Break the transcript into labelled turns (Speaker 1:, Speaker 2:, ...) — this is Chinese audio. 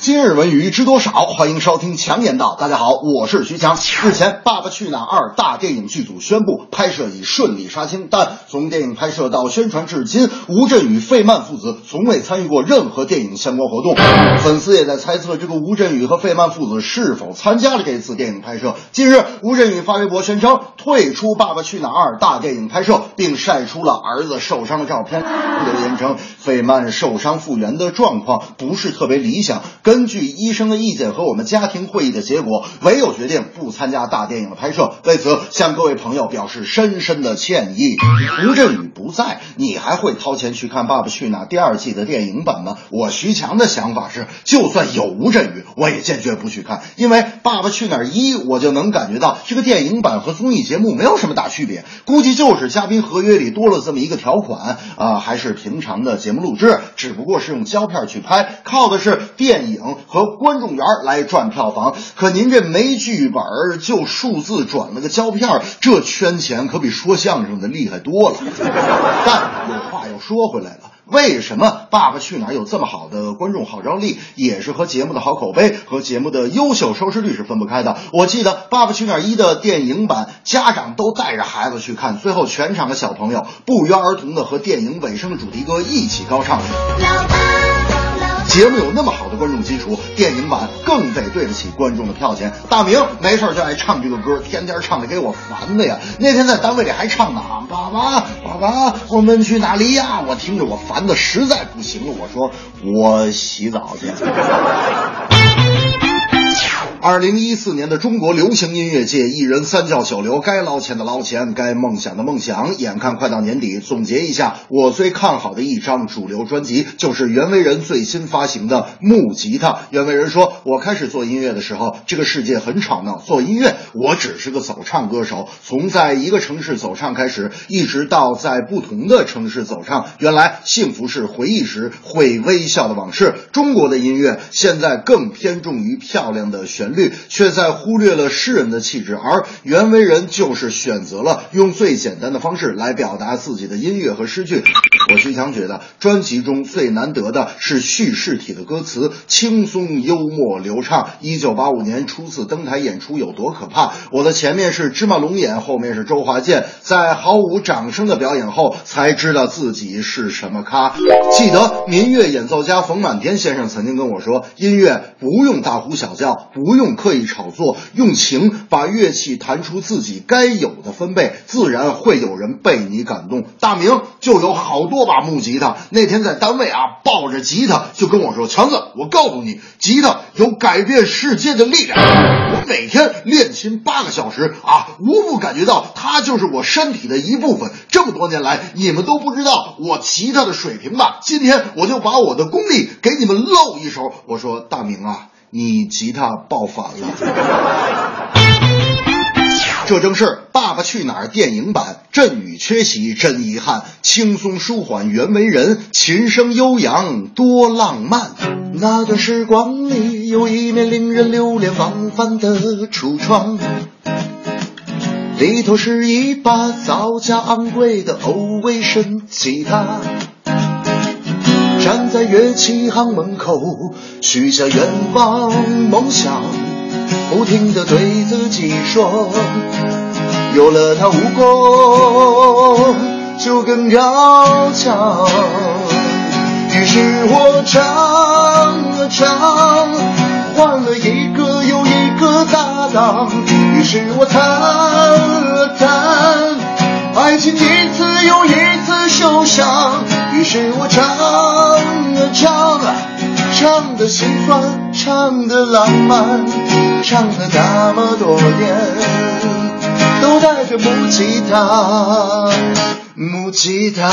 Speaker 1: 今日文娱知多少？欢迎收听强言道。大家好，我是徐强。日前，《爸爸去哪儿二》大电影剧组宣布拍摄已顺利杀青，但从电影拍摄到宣传至今，吴镇宇、费曼父子从未参与过任何电影相关活动。粉丝也在猜测，这个吴镇宇和费曼父子是否参加了这次电影拍摄。近日，吴镇宇发微博宣称退出《爸爸去哪儿二》大电影拍摄，并晒出了儿子受伤的照片。留言称，费曼受伤复原的状况不是特别理想。根据医生的意见和我们家庭会议的结果，唯有决定不参加大电影的拍摄。为此，向各位朋友表示深深的歉意。吴镇宇不在，你还会掏钱去看《爸爸去哪儿》第二季的电影版吗？我徐强的想法是，就算有吴镇宇，我也坚决不去看，因为《爸爸去哪儿一》，我就能感觉到这个电影版和综艺节目没有什么大区别，估计就是嘉宾合约里多了这么一个条款啊、还是平常的节目录制，只不过是用胶片去拍，靠的是电影和观众缘来赚票房。可您这没剧本就数字转了个胶片，这圈钱可比说相声的厉害多了。但有话又说回来了。为什么《爸爸去哪儿》有这么好的观众号召力，也是和节目的好口碑和节目的优秀收视率是分不开的。我记得《爸爸去哪儿一》的电影版，家长都带着孩子去看，最后全场的小朋友不约而同的和电影尾声的主题歌一起高唱。节目有那么好的观众基础，电影版更得对得起观众的票钱。大明没事就爱唱这个歌，天天唱的给我烦的呀。那天在单位里还唱呢，爸爸，爸爸，我们去哪里呀？我听着我烦的实在不行了，我说我洗澡去。二零一四年的中国流行音乐界，一人三教九流，该捞钱的捞钱，该梦想的梦想。眼看快到年底，总结一下，我最看好的一张主流专辑，就是袁惟仁最新发行的《木吉他》。袁惟仁说：“我开始做音乐的时候，这个世界很吵闹，做音乐我只是个走唱歌手，从在一个城市走唱开始，一直到在不同的城市走唱。原来幸福是回忆时会微笑的往事。中国的音乐现在更偏重于漂亮的旋律。”却在忽略了诗人的气质，而袁惟仁就是选择了用最简单的方式来表达自己的音乐和诗句。我徐强觉得，专辑中最难得的是叙事体的歌词，轻松幽默流畅。一九八五年初次登台演出有多可怕？我的前面是芝麻龙眼，后面是周华健，在毫无掌声的表演后，才知道自己是什么咖。记得民乐演奏家冯满天先生曾经跟我说，音乐不用大呼小叫，不用刻意炒作，用情把乐器弹出自己该有的分贝，自然会有人被你感动。大明就有好多把木吉他，那天在单位啊，抱着吉他就跟我说：“强子，我告诉你，吉他有改变世界的力量。我每天练琴八个小时啊，无不感觉到它就是我身体的一部分。这么多年来，你们都不知道我吉他的水平吧？今天我就把我的功力给你们露一手。我说大明啊。”你吉他爆反了。这正是《爸爸去哪儿》电影版，振宇缺席真遗憾，轻松舒缓袁惟仁，琴声悠扬多浪漫。那段时光里，有一面令人流连忘返的橱窗，里头是一把造价昂贵的欧维神吉他。站在乐器行门口，许下愿望梦想，不停地对自己说，有了它，武功就更高强。于是我唱啊唱，换了一个又一个搭档。于是我弹啊弹，爱情一次又一次受伤。于是我唱唱，唱的心酸，唱的浪漫，唱了那么多年，都带着木吉他，木吉他。